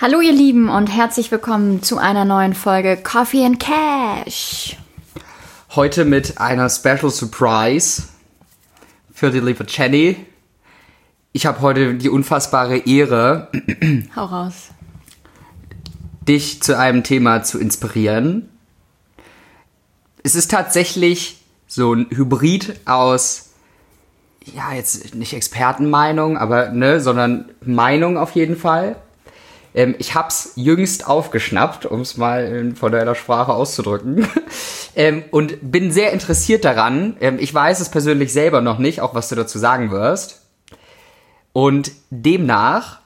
Hallo ihr Lieben und herzlich willkommen zu einer neuen Folge Coffee and Cash. Heute mit einer Special Surprise für die liebe Jenny. Ich habe heute die unfassbare Ehre, Hau raus. dich zu einem Thema zu inspirieren. Es ist tatsächlich so ein Hybrid aus, ja, jetzt nicht Expertenmeinung, aber, ne, sondern Meinung auf jeden Fall. Ähm, ich hab's jüngst aufgeschnappt, um es mal in formeller Sprache auszudrücken. ähm, und bin sehr interessiert daran. Ähm, ich weiß es persönlich selber noch nicht, auch was du dazu sagen wirst. Und demnach,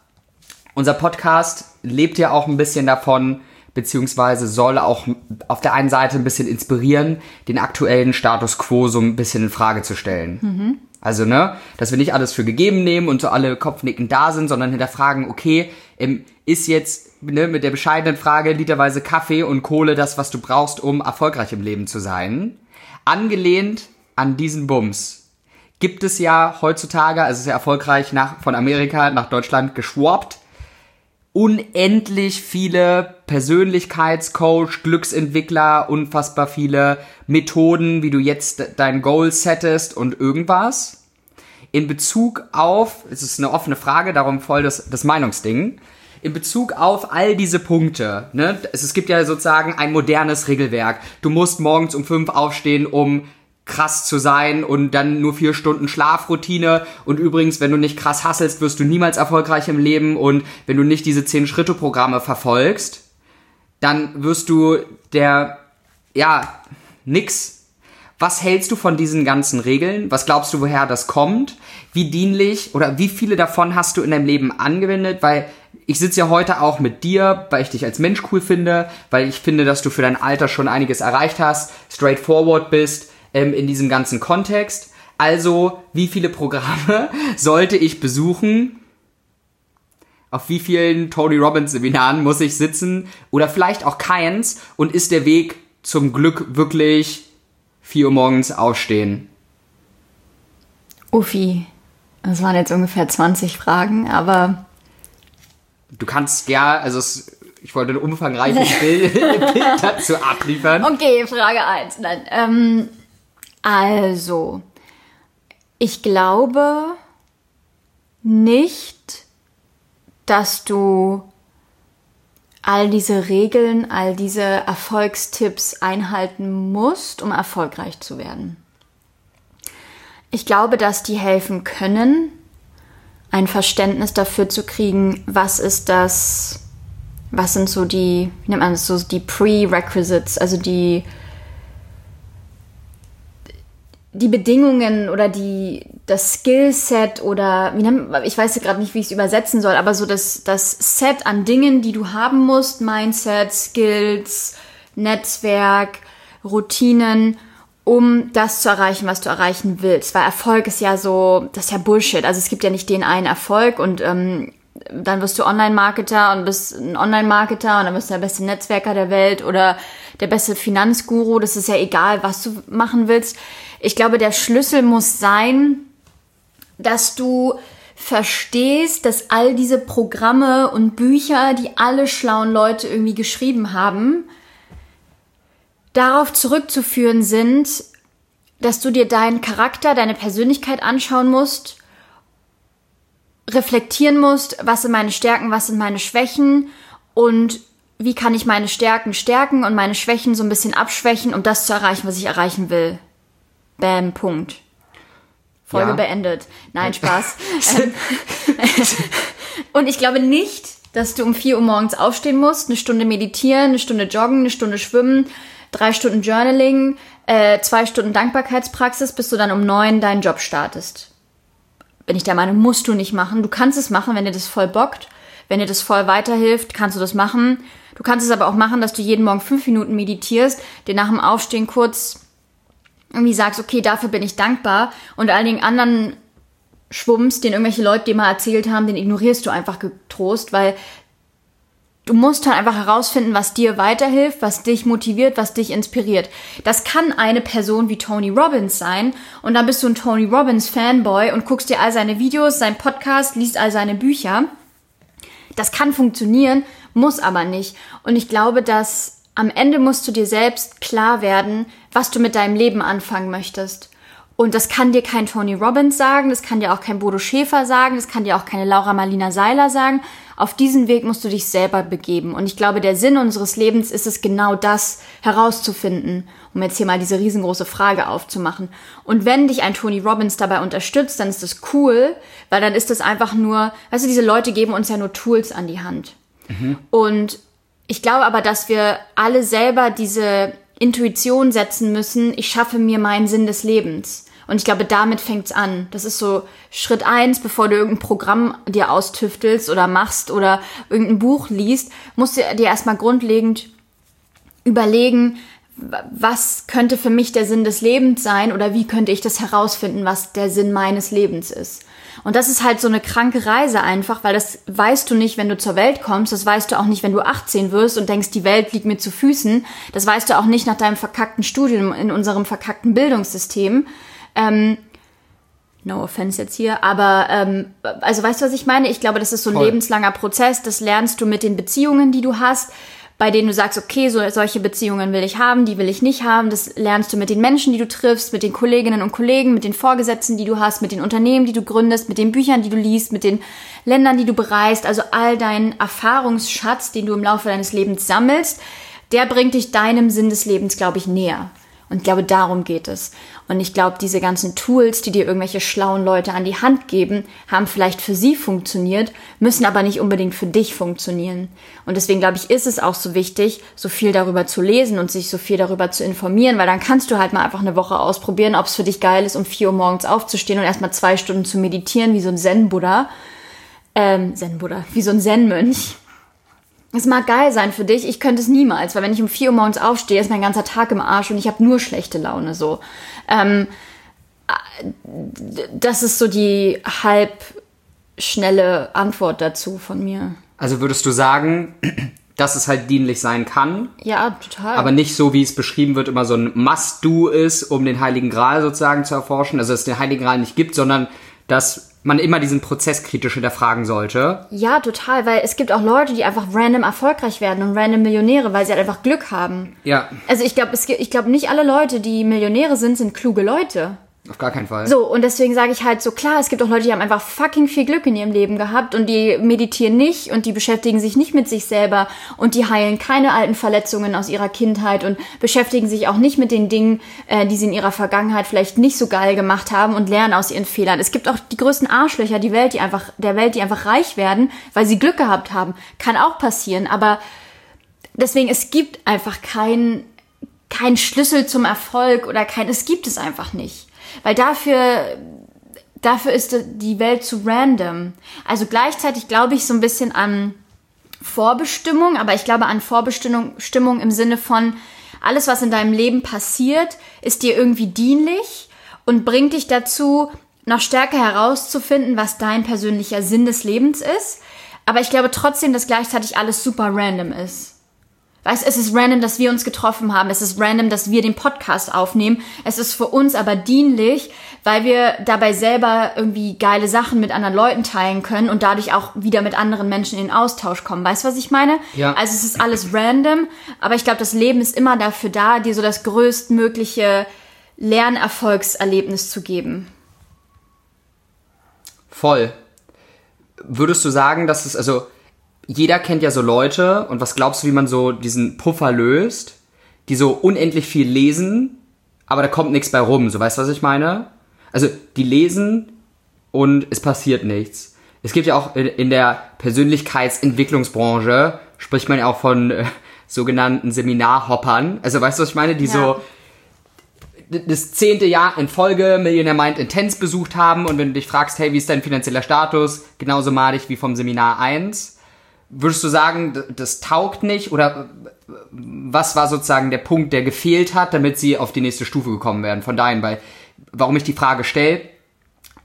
unser Podcast lebt ja auch ein bisschen davon, beziehungsweise soll auch auf der einen Seite ein bisschen inspirieren, den aktuellen Status quo so ein bisschen in Frage zu stellen. Also, ne, dass wir nicht alles für gegeben nehmen und so alle Kopfnicken da sind, sondern hinterfragen, okay, ähm, ist jetzt ne, mit der bescheidenen Frage literweise Kaffee und Kohle das, was du brauchst, um erfolgreich im Leben zu sein? Angelehnt an diesen Bums gibt es ja heutzutage, also sehr erfolgreich nach, von Amerika nach Deutschland geschwappt, unendlich viele Persönlichkeitscoach, Glücksentwickler, unfassbar viele Methoden, wie du jetzt dein Goal settest und irgendwas. In Bezug auf, es ist eine offene Frage, darum voll das, das Meinungsding, in Bezug auf all diese Punkte, ne, es, es gibt ja sozusagen ein modernes Regelwerk. Du musst morgens um fünf aufstehen, um krass zu sein und dann nur vier Stunden Schlafroutine. Und übrigens, wenn du nicht krass hasselst, wirst du niemals erfolgreich im Leben. Und wenn du nicht diese zehn Schritte Programme verfolgst, dann wirst du der, ja, nix. Was hältst du von diesen ganzen Regeln? Was glaubst du, woher das kommt? Wie dienlich oder wie viele davon hast du in deinem Leben angewendet? Weil ich sitze ja heute auch mit dir, weil ich dich als Mensch cool finde, weil ich finde, dass du für dein Alter schon einiges erreicht hast, straightforward bist ähm, in diesem ganzen Kontext. Also, wie viele Programme sollte ich besuchen? Auf wie vielen Tony Robbins Seminaren muss ich sitzen? Oder vielleicht auch keins? Und ist der Weg zum Glück wirklich 4 Uhr morgens aufstehen? Uffi, das waren jetzt ungefähr 20 Fragen, aber Du kannst ja, also es, ich wollte ein umfangreiches Bild, Bild dazu abliefern. okay, Frage 1. Nein, ähm, also, ich glaube nicht, dass du all diese Regeln, all diese Erfolgstipps einhalten musst, um erfolgreich zu werden. Ich glaube, dass die helfen können, ein Verständnis dafür zu kriegen, was ist das, was sind so die, wie nennt man das so, die Prerequisites, also die, die Bedingungen oder die, das Skillset oder wie nennt, ich weiß gerade nicht, wie ich es übersetzen soll, aber so das, das Set an Dingen, die du haben musst, Mindset, Skills, Netzwerk, Routinen, um das zu erreichen, was du erreichen willst. Weil Erfolg ist ja so, das ist ja Bullshit. Also es gibt ja nicht den einen Erfolg und ähm, dann wirst du Online-Marketer und bist ein Online-Marketer und dann bist du der beste Netzwerker der Welt oder der beste Finanzguru. Das ist ja egal, was du machen willst. Ich glaube, der Schlüssel muss sein, dass du verstehst, dass all diese Programme und Bücher, die alle schlauen Leute irgendwie geschrieben haben, darauf zurückzuführen sind, dass du dir deinen Charakter, deine Persönlichkeit anschauen musst, reflektieren musst, was sind meine Stärken, was sind meine Schwächen und wie kann ich meine Stärken stärken und meine Schwächen so ein bisschen abschwächen, um das zu erreichen, was ich erreichen will. Bam, Punkt. Folge Ja. beendet. Nein, Spaß. ähm, und ich glaube nicht, dass du um 4 Uhr morgens aufstehen musst, eine Stunde meditieren, eine Stunde joggen, eine Stunde schwimmen, drei Stunden Journaling, äh, zwei Stunden Dankbarkeitspraxis, bis du dann um neun deinen Job startest. Bin ich der Meinung, musst du nicht machen. Du kannst es machen, wenn dir das voll bockt. Wenn dir das voll weiterhilft, kannst du das machen. Du kannst es aber auch machen, dass du jeden Morgen fünf Minuten meditierst, dir nach dem Aufstehen kurz irgendwie sagst, okay, dafür bin ich dankbar und all den anderen Schwumms, den irgendwelche Leute dir mal erzählt haben, den ignorierst du einfach getrost, weil du musst halt einfach herausfinden, was dir weiterhilft, was dich motiviert, was dich inspiriert. Das kann eine Person wie Tony Robbins sein und dann bist du ein Tony Robbins Fanboy und guckst dir all seine Videos, seinen Podcast, liest all seine Bücher. Das kann funktionieren muss aber nicht. Und ich glaube, dass am Ende musst du dir selbst klar werden, was du mit deinem Leben anfangen möchtest. Und das kann dir kein Tony Robbins sagen, das kann dir auch kein Bodo Schäfer sagen, das kann dir auch keine Laura Marlina Seiler sagen. Auf diesen Weg musst du dich selber begeben. Und ich glaube, der Sinn unseres Lebens ist es genau das herauszufinden, um jetzt hier mal diese riesengroße Frage aufzumachen. Und wenn dich ein Tony Robbins dabei unterstützt, dann ist das cool, weil dann ist das einfach nur, weißt du, diese Leute geben uns ja nur Tools an die Hand. Mhm. Und ich glaube aber, dass wir alle selber diese Intuition setzen müssen, ich schaffe mir meinen Sinn des Lebens. Und ich glaube, damit fängt's an. Das ist so Schritt eins, bevor du irgendein Programm dir austüftelst oder machst oder irgendein Buch liest, musst du dir erstmal grundlegend überlegen, was könnte für mich der Sinn des Lebens sein oder wie könnte ich das herausfinden, was der Sinn meines Lebens ist. Und das ist halt so eine kranke Reise einfach, weil das weißt du nicht, wenn du zur Welt kommst, das weißt du auch nicht, wenn du 18 wirst und denkst, die Welt liegt mir zu Füßen, das weißt du auch nicht nach deinem verkackten Studium in unserem verkackten Bildungssystem. Ähm, no offense jetzt hier, aber ähm, also weißt du, was ich meine? Ich glaube, das ist so ein Voll. lebenslanger Prozess. Das lernst du mit den Beziehungen, die du hast, bei denen du sagst, okay, so solche Beziehungen will ich haben, die will ich nicht haben. Das lernst du mit den Menschen, die du triffst, mit den Kolleginnen und Kollegen, mit den Vorgesetzten, die du hast, mit den Unternehmen, die du gründest, mit den Büchern, die du liest, mit den Ländern, die du bereist. Also all dein Erfahrungsschatz, den du im Laufe deines Lebens sammelst, der bringt dich deinem Sinn des Lebens, glaube ich, näher. Und ich glaube, darum geht es. Und ich glaube, diese ganzen Tools, die dir irgendwelche schlauen Leute an die Hand geben, haben vielleicht für sie funktioniert, müssen aber nicht unbedingt für dich funktionieren. Und deswegen glaube ich, ist es auch so wichtig, so viel darüber zu lesen und sich so viel darüber zu informieren, weil dann kannst du halt mal einfach eine Woche ausprobieren, ob es für dich geil ist, um vier Uhr morgens aufzustehen und erstmal zwei Stunden zu meditieren, wie so ein Zen-Buddha. Ähm, Zen-Buddha, wie so ein Zen-Mönch es mag geil sein für dich, ich könnte es niemals, weil wenn ich um 4 Uhr morgens aufstehe, ist mein ganzer Tag im Arsch und ich habe nur schlechte Laune so. Ähm, das ist so die halb schnelle Antwort dazu von mir. Also würdest du sagen, dass es halt dienlich sein kann? Ja, total. Aber nicht so, wie es beschrieben wird, immer so ein Must-Do ist, um den Heiligen Gral sozusagen zu erforschen. Also dass es den Heiligen Gral nicht gibt, sondern dass man immer diesen Prozess kritisch hinterfragen sollte. Ja, total, weil es gibt auch Leute, die einfach random erfolgreich werden und random Millionäre, weil sie halt einfach Glück haben. Ja. Also ich glaube, ich glaube nicht alle Leute, die Millionäre sind, sind kluge Leute. Auf gar keinen Fall. So, und deswegen sage ich halt so, klar, es gibt auch Leute, die haben einfach fucking viel Glück in ihrem Leben gehabt und die meditieren nicht und die beschäftigen sich nicht mit sich selber und die heilen keine alten Verletzungen aus ihrer Kindheit und beschäftigen sich auch nicht mit den Dingen, äh, die sie in ihrer Vergangenheit vielleicht nicht so geil gemacht haben und lernen aus ihren Fehlern. Es gibt auch die größten Arschlöcher die Welt, die einfach, der Welt, die einfach reich werden, weil sie Glück gehabt haben. Kann auch passieren, aber deswegen, es gibt einfach keinen kein Schlüssel zum Erfolg oder kein, es gibt es einfach nicht. Weil dafür, dafür ist die Welt zu random. Also gleichzeitig glaube ich so ein bisschen an Vorbestimmung, aber ich glaube an Vorbestimmung Stimmung im Sinne von, alles, was in deinem Leben passiert, ist dir irgendwie dienlich und bringt dich dazu, noch stärker herauszufinden, was dein persönlicher Sinn des Lebens ist. Aber ich glaube trotzdem, dass gleichzeitig alles super random ist. Weißt, es ist random, dass wir uns getroffen haben. Es ist random, dass wir den Podcast aufnehmen. Es ist für uns aber dienlich, weil wir dabei selber irgendwie geile Sachen mit anderen Leuten teilen können und dadurch auch wieder mit anderen Menschen in Austausch kommen. Weißt du, was ich meine? Ja. Also es ist alles random, aber ich glaube, das Leben ist immer dafür da, dir so das größtmögliche Lernerfolgserlebnis zu geben. Voll. Würdest du sagen, dass es, also jeder kennt ja so Leute und was glaubst du, wie man so diesen Puffer löst, die so unendlich viel lesen, aber da kommt nichts bei rum, so weißt du, was ich meine? Also die lesen und es passiert nichts. Es gibt ja auch in der Persönlichkeitsentwicklungsbranche, spricht man ja auch von äh, sogenannten Seminarhoppern. Also weißt du, was ich meine? Die ja. so das zehnte Jahr in Folge Millionaire Mind Intense besucht haben und wenn du dich fragst, hey, wie ist dein finanzieller Status, genauso madig wie vom Seminar 1 Würdest du sagen, das taugt nicht? Oder was war sozusagen der Punkt, der gefehlt hat, damit sie auf die nächste Stufe gekommen wären von deinen? Weil, warum ich die Frage stelle,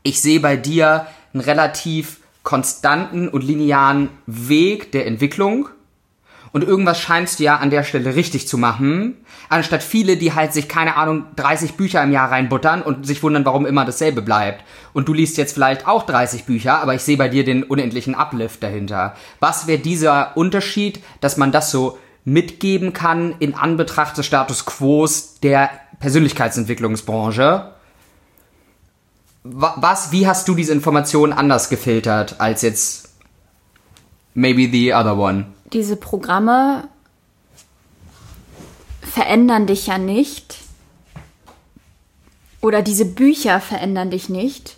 ich sehe bei dir einen relativ konstanten und linearen Weg der Entwicklung. Und irgendwas scheinst du ja an der Stelle richtig zu machen, anstatt viele, die halt sich, keine Ahnung, 30 Bücher im Jahr reinbuttern und sich wundern, warum immer dasselbe bleibt. Und du liest jetzt vielleicht auch 30 Bücher, aber ich sehe bei dir den unendlichen Uplift dahinter. Was wäre dieser Unterschied, dass man das so mitgeben kann in Anbetracht des Status Quos der Persönlichkeitsentwicklungsbranche? Was, wie hast du diese Informationen anders gefiltert als jetzt maybe the other one? Diese Programme verändern dich ja nicht. Oder diese Bücher verändern dich nicht,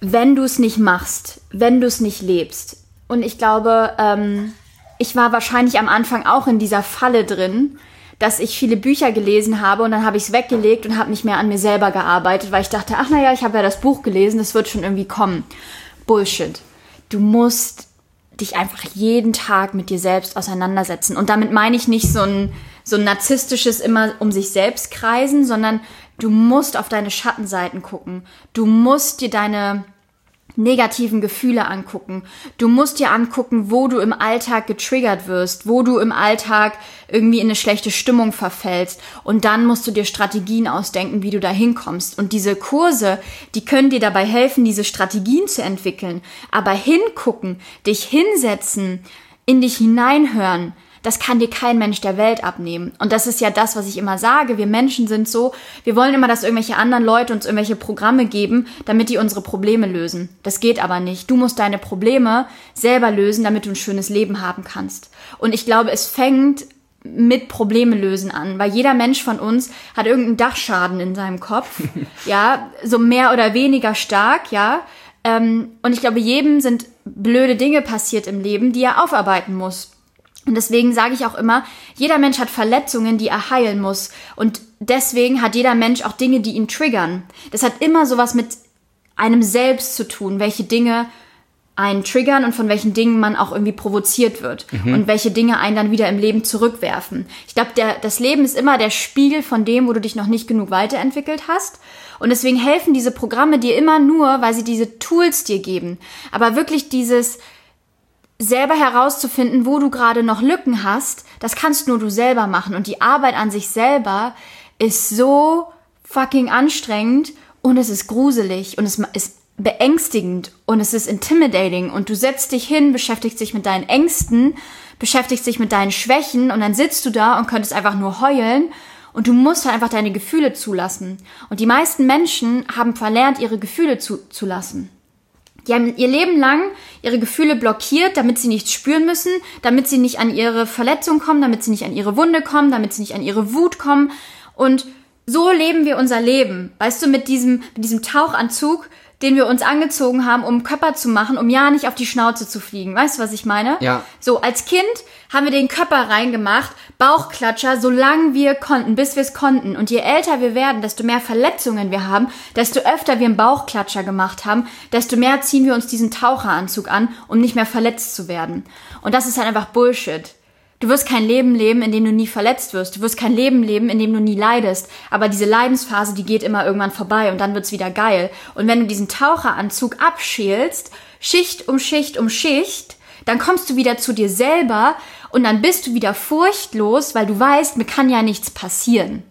wenn du es nicht machst, wenn du es nicht lebst. Und ich glaube, ähm, ich war wahrscheinlich am Anfang auch in dieser Falle drin, dass ich viele Bücher gelesen habe und dann habe ich es weggelegt und habe nicht mehr an mir selber gearbeitet, weil ich dachte, ach naja, ich habe ja das Buch gelesen, das wird schon irgendwie kommen. Bullshit. Du musst dich einfach jeden Tag mit dir selbst auseinandersetzen. Und damit meine ich nicht so ein, so ein narzisstisches immer um sich selbst kreisen, sondern du musst auf deine Schattenseiten gucken. Du musst dir deine negativen Gefühle angucken. Du musst dir angucken, wo du im Alltag getriggert wirst, wo du im Alltag irgendwie in eine schlechte Stimmung verfällst. Und dann musst du dir Strategien ausdenken, wie du da hinkommst. Und diese Kurse, die können dir dabei helfen, diese Strategien zu entwickeln. Aber hingucken, dich hinsetzen, in dich hineinhören, das kann dir kein Mensch der Welt abnehmen. Und das ist ja das, was ich immer sage. Wir Menschen sind so, wir wollen immer, dass irgendwelche anderen Leute uns irgendwelche Programme geben, damit die unsere Probleme lösen. Das geht aber nicht. Du musst deine Probleme selber lösen, damit du ein schönes Leben haben kannst. Und ich glaube, es fängt mit Probleme lösen an, weil jeder Mensch von uns hat irgendeinen Dachschaden in seinem Kopf, ja, so mehr oder weniger stark, ja. Ähm, und ich glaube, jedem sind blöde Dinge passiert im Leben, die er aufarbeiten muss. Und deswegen sage ich auch immer, jeder Mensch hat Verletzungen, die er heilen muss. Und deswegen hat jeder Mensch auch Dinge, die ihn triggern. Das hat immer sowas mit einem selbst zu tun, welche Dinge einen triggern und von welchen Dingen man auch irgendwie provoziert wird mhm. und welche Dinge einen dann wieder im Leben zurückwerfen. Ich glaube, das Leben ist immer der Spiegel von dem, wo du dich noch nicht genug weiterentwickelt hast. Und deswegen helfen diese Programme dir immer nur, weil sie diese Tools dir geben. Aber wirklich dieses, selber herauszufinden, wo du gerade noch Lücken hast, das kannst nur du selber machen. Und die Arbeit an sich selber ist so fucking anstrengend und es ist gruselig und es ist beängstigend und es ist intimidating und du setzt dich hin, beschäftigst dich mit deinen Ängsten, beschäftigst dich mit deinen Schwächen und dann sitzt du da und könntest einfach nur heulen und du musst halt einfach deine Gefühle zulassen. Und die meisten Menschen haben verlernt, ihre Gefühle zuzulassen. Die haben ihr Leben lang ihre Gefühle blockiert, damit sie nichts spüren müssen, damit sie nicht an ihre Verletzung kommen, damit sie nicht an ihre Wunde kommen, damit sie nicht an ihre Wut kommen. Und so leben wir unser Leben. Weißt du, mit diesem, mit diesem Tauchanzug den wir uns angezogen haben, um Körper zu machen, um ja nicht auf die Schnauze zu fliegen. Weißt du, was ich meine? Ja. So, als Kind haben wir den Körper reingemacht, Bauchklatscher, solange wir konnten, bis wir es konnten. Und je älter wir werden, desto mehr Verletzungen wir haben, desto öfter wir einen Bauchklatscher gemacht haben, desto mehr ziehen wir uns diesen Taucheranzug an, um nicht mehr verletzt zu werden. Und das ist halt einfach Bullshit. Du wirst kein Leben leben, in dem du nie verletzt wirst. Du wirst kein Leben leben, in dem du nie leidest. Aber diese Leidensphase, die geht immer irgendwann vorbei und dann wird's wieder geil. Und wenn du diesen Taucheranzug abschälst, Schicht um Schicht um Schicht, dann kommst du wieder zu dir selber und dann bist du wieder furchtlos, weil du weißt, mir kann ja nichts passieren.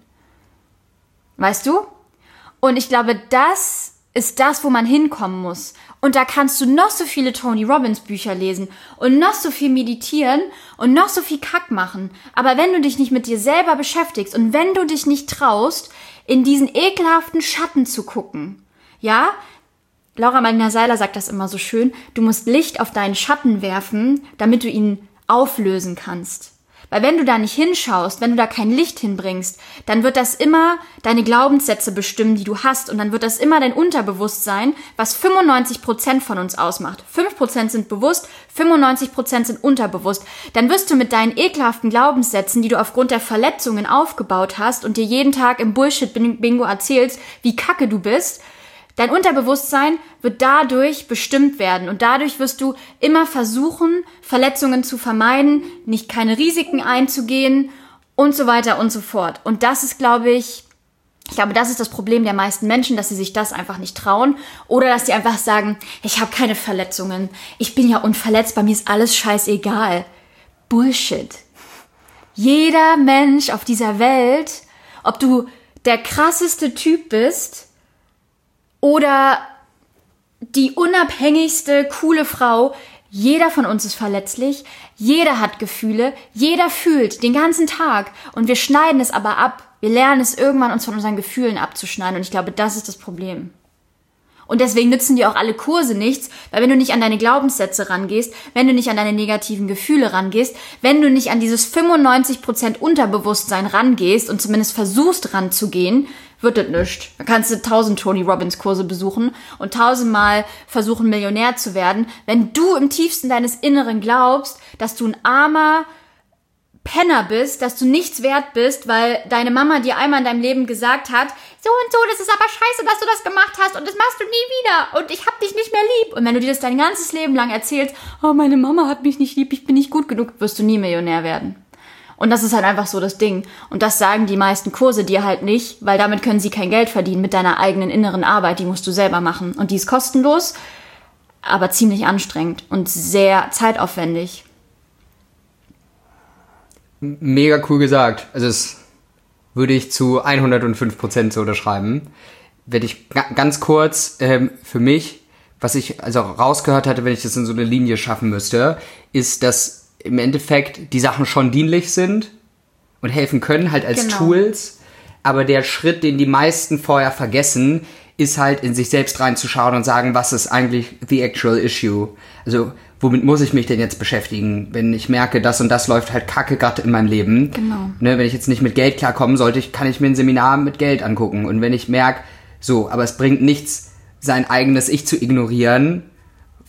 Weißt du? Und ich glaube, das ist das, wo man hinkommen muss. Und da kannst du noch so viele Tony Robbins Bücher lesen und noch so viel meditieren und noch so viel Kack machen. Aber wenn du dich nicht mit dir selber beschäftigst und wenn du dich nicht traust, in diesen ekelhaften Schatten zu gucken, ja, Laura Magna Seiler sagt das immer so schön, du musst Licht auf deinen Schatten werfen, damit du ihn auflösen kannst. Weil wenn du da nicht hinschaust, wenn du da kein Licht hinbringst, dann wird das immer deine Glaubenssätze bestimmen, die du hast. Und dann wird das immer dein Unterbewusstsein, was 95 Prozent von uns ausmacht. 5% sind bewusst, 95 Prozent sind unterbewusst. Dann wirst du mit deinen ekelhaften Glaubenssätzen, die du aufgrund der Verletzungen aufgebaut hast und dir jeden Tag im Bullshit-Bingo erzählst, wie kacke du bist, Dein Unterbewusstsein wird dadurch bestimmt werden und dadurch wirst du immer versuchen, Verletzungen zu vermeiden, nicht keine Risiken einzugehen und so weiter und so fort. Und das ist, glaube ich, ich glaube, das ist das Problem der meisten Menschen, dass sie sich das einfach nicht trauen oder dass sie einfach sagen, ich habe keine Verletzungen, ich bin ja unverletzbar, mir ist alles scheißegal. Bullshit. Jeder Mensch auf dieser Welt, ob du der krasseste Typ bist oder die unabhängigste, coole Frau, jeder von uns ist verletzlich, jeder hat Gefühle, jeder fühlt den ganzen Tag. Und wir schneiden es aber ab. Wir lernen es irgendwann, uns von unseren Gefühlen abzuschneiden. Und ich glaube, das ist das Problem. Und deswegen nützen dir auch alle Kurse nichts, weil wenn du nicht an deine Glaubenssätze rangehst, wenn du nicht an deine negativen Gefühle rangehst, wenn du nicht an dieses 95% Unterbewusstsein rangehst und zumindest versuchst ranzugehen, wird das nichts. Da kannst du tausend Tony Robbins Kurse besuchen und tausendmal versuchen, Millionär zu werden. Wenn du im tiefsten deines Inneren glaubst, dass du ein armer, Penner bist, dass du nichts wert bist, weil deine Mama dir einmal in deinem Leben gesagt hat, so und so, das ist aber scheiße, dass du das gemacht hast und das machst du nie wieder und ich hab dich nicht mehr lieb. Und wenn du dir das dein ganzes Leben lang erzählst, oh, meine Mama hat mich nicht lieb, ich bin nicht gut genug, wirst du nie Millionär werden. Und das ist halt einfach so das Ding. Und das sagen die meisten Kurse dir halt nicht, weil damit können sie kein Geld verdienen mit deiner eigenen inneren Arbeit, die musst du selber machen. Und die ist kostenlos, aber ziemlich anstrengend und sehr zeitaufwendig mega cool gesagt. Also das würde ich zu 105 Prozent so unterschreiben. Werde ich ganz kurz ähm, für mich, was ich also rausgehört hatte, wenn ich das in so eine Linie schaffen müsste, ist, dass im Endeffekt die Sachen schon dienlich sind und helfen können, halt als genau. Tools. Aber der Schritt, den die meisten vorher vergessen, ist halt in sich selbst reinzuschauen und sagen, was ist eigentlich the actual issue? Also womit muss ich mich denn jetzt beschäftigen, wenn ich merke, das und das läuft halt kacke gerade in meinem Leben. Genau. Ne, wenn ich jetzt nicht mit Geld klarkommen sollte, kann ich mir ein Seminar mit Geld angucken. Und wenn ich merke, so, aber es bringt nichts, sein eigenes Ich zu ignorieren,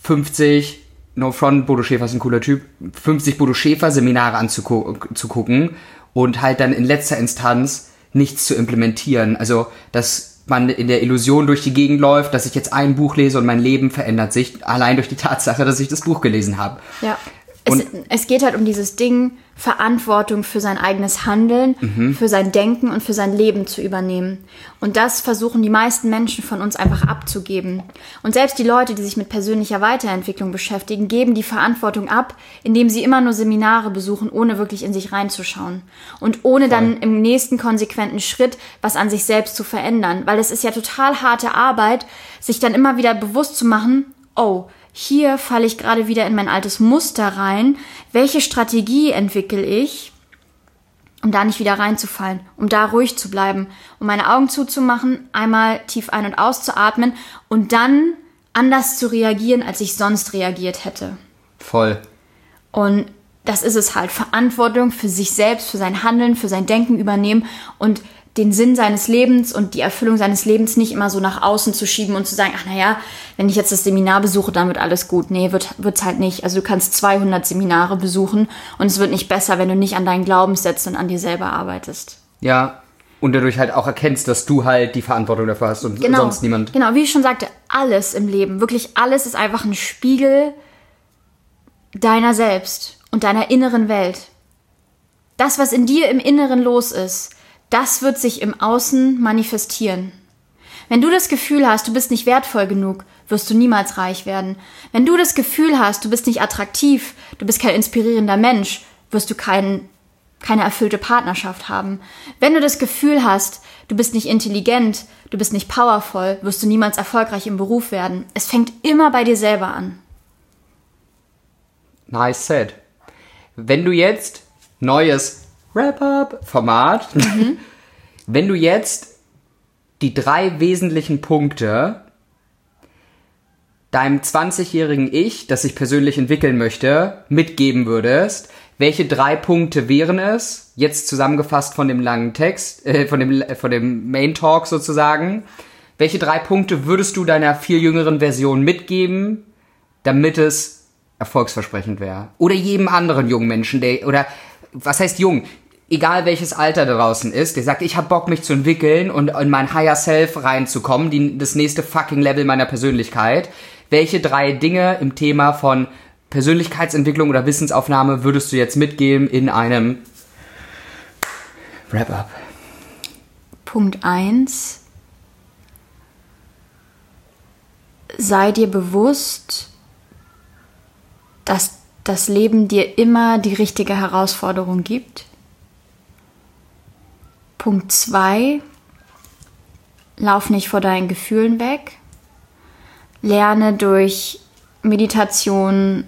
50, no front, Bodo Schäfer ist ein cooler Typ, 50 Bodo Schäfer Seminare anzugucken und halt dann in letzter Instanz nichts zu implementieren. Also, das man in der Illusion durch die Gegend läuft, dass ich jetzt ein Buch lese und mein Leben verändert sich, allein durch die Tatsache, dass ich das Buch gelesen habe. Ja. Es, es, geht halt um dieses Ding, Verantwortung für sein eigenes Handeln, mhm. für sein Denken und für sein Leben zu übernehmen. Und das versuchen die meisten Menschen von uns einfach abzugeben. Und selbst die Leute, die sich mit persönlicher Weiterentwicklung beschäftigen, geben die Verantwortung ab, indem sie immer nur Seminare besuchen, ohne wirklich in sich reinzuschauen. Und ohne Voll. dann im nächsten konsequenten Schritt was an sich selbst zu verändern. Weil es ist ja total harte Arbeit, sich dann immer wieder bewusst zu machen, oh, hier falle ich gerade wieder in mein altes Muster rein. Welche Strategie entwickle ich, um da nicht wieder reinzufallen, um da ruhig zu bleiben, um meine Augen zuzumachen, einmal tief ein- und auszuatmen und dann anders zu reagieren, als ich sonst reagiert hätte. Voll. Und das ist es halt. Verantwortung für sich selbst, für sein Handeln, für sein Denken übernehmen und den Sinn seines Lebens und die Erfüllung seines Lebens nicht immer so nach außen zu schieben und zu sagen, ach naja, wenn ich jetzt das Seminar besuche, dann wird alles gut. Nee, wird wird's halt nicht. Also du kannst 200 Seminare besuchen und es wird nicht besser, wenn du nicht an deinen Glaubenssätzen und an dir selber arbeitest. Ja, und dadurch halt auch erkennst, dass du halt die Verantwortung dafür hast und genau, sonst niemand. Genau, wie ich schon sagte, alles im Leben, wirklich alles ist einfach ein Spiegel deiner selbst und deiner inneren Welt. Das, was in dir im Inneren los ist, das wird sich im Außen manifestieren. Wenn du das Gefühl hast, du bist nicht wertvoll genug, wirst du niemals reich werden. Wenn du das Gefühl hast, du bist nicht attraktiv, du bist kein inspirierender Mensch, wirst du kein, keine erfüllte Partnerschaft haben. Wenn du das Gefühl hast, du bist nicht intelligent, du bist nicht powerful, wirst du niemals erfolgreich im Beruf werden. Es fängt immer bei dir selber an. Nice said. Wenn du jetzt neues Wrap-up-Format. Mhm. Wenn du jetzt die drei wesentlichen Punkte deinem 20-jährigen Ich, das sich persönlich entwickeln möchte, mitgeben würdest, welche drei Punkte wären es? Jetzt zusammengefasst von dem langen Text, äh, von dem, von dem Main Talk sozusagen. Welche drei Punkte würdest du deiner viel jüngeren Version mitgeben, damit es erfolgsversprechend wäre? Oder jedem anderen jungen Menschen, der, oder was heißt jung? Egal welches Alter draußen ist, der sagt, ich habe Bock, mich zu entwickeln und in mein Higher Self reinzukommen, die, das nächste fucking Level meiner Persönlichkeit. Welche drei Dinge im Thema von Persönlichkeitsentwicklung oder Wissensaufnahme würdest du jetzt mitgeben in einem Wrap-up? Punkt 1. Sei dir bewusst, dass das Leben dir immer die richtige Herausforderung gibt. Punkt 2. Lauf nicht vor deinen Gefühlen weg. Lerne durch Meditation,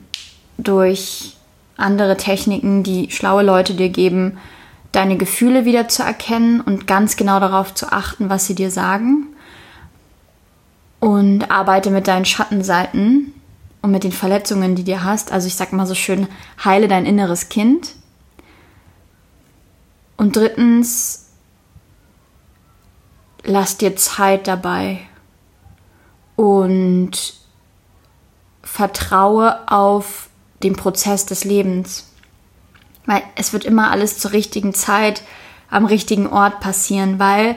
durch andere Techniken, die schlaue Leute dir geben, deine Gefühle wieder zu erkennen und ganz genau darauf zu achten, was sie dir sagen. Und arbeite mit deinen Schattenseiten und mit den Verletzungen, die du hast. Also ich sag mal so schön, heile dein inneres Kind. Und drittens, lass dir Zeit dabei und vertraue auf den Prozess des Lebens. Weil es wird immer alles zur richtigen Zeit am richtigen Ort passieren, weil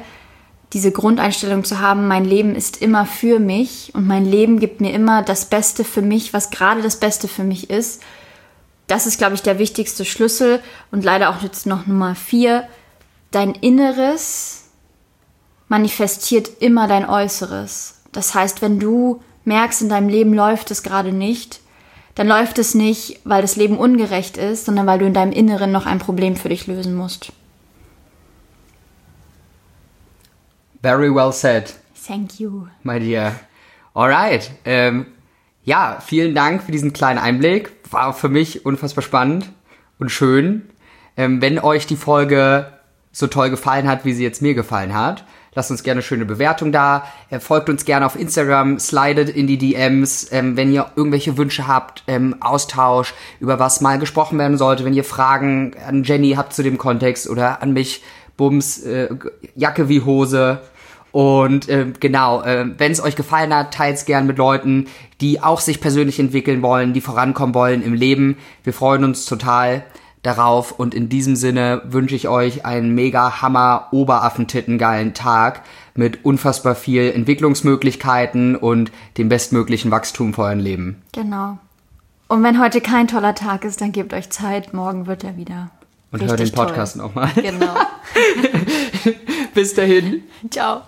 diese Grundeinstellung zu haben, mein Leben ist immer für mich und mein Leben gibt mir immer das Beste für mich, was gerade das Beste für mich ist. Das ist, glaube ich, der wichtigste Schlüssel und leider auch jetzt noch Nummer vier. Dein Inneres manifestiert immer dein Äußeres. Das heißt, wenn du merkst, in deinem Leben läuft es gerade nicht, dann läuft es nicht, weil das Leben ungerecht ist, sondern weil du in deinem Inneren noch ein Problem für dich lösen musst. Very well said. Thank you. My dear. Alright. Ähm, ja, vielen Dank für diesen kleinen Einblick. War für mich unfassbar spannend und schön. Ähm, wenn euch die Folge so toll gefallen hat, wie sie jetzt mir gefallen hat, lasst uns gerne eine schöne Bewertung da. Äh, folgt uns gerne auf Instagram, slidet in die DMs, ähm, wenn ihr irgendwelche Wünsche habt, ähm, Austausch, über was mal gesprochen werden sollte, wenn ihr Fragen an Jenny habt zu dem Kontext oder an mich, Bums, äh, Jacke wie Hose. Und äh, genau, äh, wenn es euch gefallen hat, teilt es gern mit Leuten, die auch sich persönlich entwickeln wollen, die vorankommen wollen im Leben. Wir freuen uns total darauf und in diesem Sinne wünsche ich euch einen mega Hammer Oberaffentitten geilen Tag mit unfassbar viel Entwicklungsmöglichkeiten und dem bestmöglichen Wachstum für euer Leben. Genau. Und wenn heute kein toller Tag ist, dann gebt euch Zeit, morgen wird er wieder. Und hört den Podcast nochmal. Genau. Bis dahin. Ciao.